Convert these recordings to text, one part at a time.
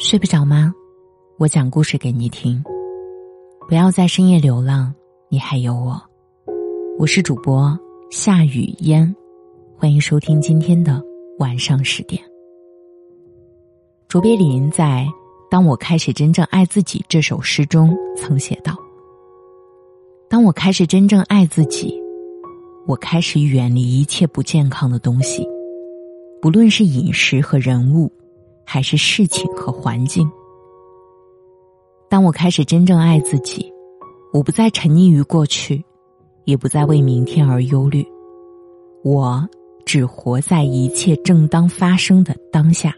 睡不着吗？我讲故事给你听。不要在深夜流浪，你还有我。我是主播夏雨嫣，欢迎收听今天的晚上十点。卓别林在《当我开始真正爱自己》这首诗中曾写道：“当我开始真正爱自己，我开始远离一切不健康的东西。”不论是饮食和人物，还是事情和环境，当我开始真正爱自己，我不再沉溺于过去，也不再为明天而忧虑，我只活在一切正当发生的当下。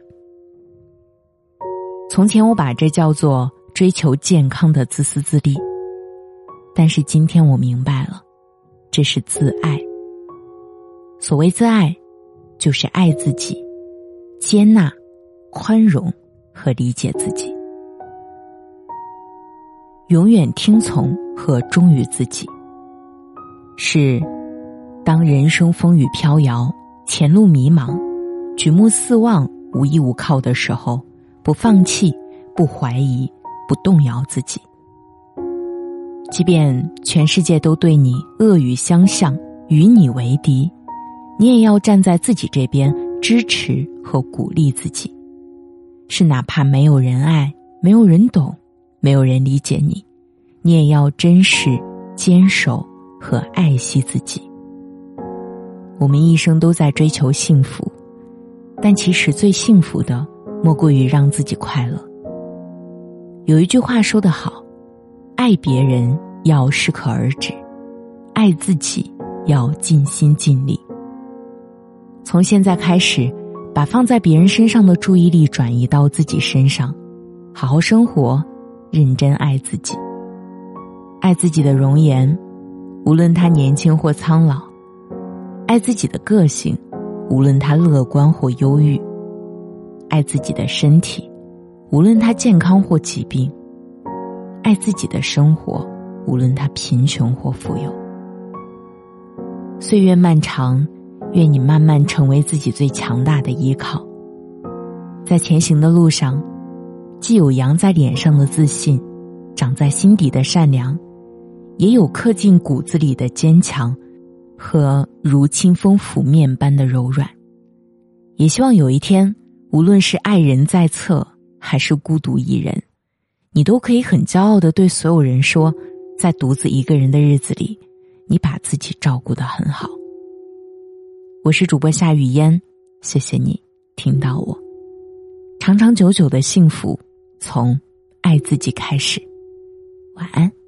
从前我把这叫做追求健康的自私自利，但是今天我明白了，这是自爱。所谓自爱。就是爱自己，接纳、宽容和理解自己，永远听从和忠于自己。是当人生风雨飘摇、前路迷茫、举目四望无依无靠的时候，不放弃、不怀疑、不动摇自己。即便全世界都对你恶语相向，与你为敌。你也要站在自己这边，支持和鼓励自己。是哪怕没有人爱，没有人懂，没有人理解你，你也要珍视、坚守和爱惜自己。我们一生都在追求幸福，但其实最幸福的，莫过于让自己快乐。有一句话说得好：“爱别人要适可而止，爱自己要尽心尽力。”从现在开始，把放在别人身上的注意力转移到自己身上，好好生活，认真爱自己。爱自己的容颜，无论他年轻或苍老；爱自己的个性，无论他乐观或忧郁；爱自己的身体，无论他健康或疾病；爱自己的生活，无论他贫穷或富有。岁月漫长。愿你慢慢成为自己最强大的依靠，在前行的路上，既有扬在脸上的自信，长在心底的善良，也有刻进骨子里的坚强，和如清风拂面般的柔软。也希望有一天，无论是爱人在侧，还是孤独一人，你都可以很骄傲的对所有人说，在独自一个人的日子里，你把自己照顾的很好。我是主播夏雨嫣，谢谢你听到我。长长久久的幸福，从爱自己开始。晚安。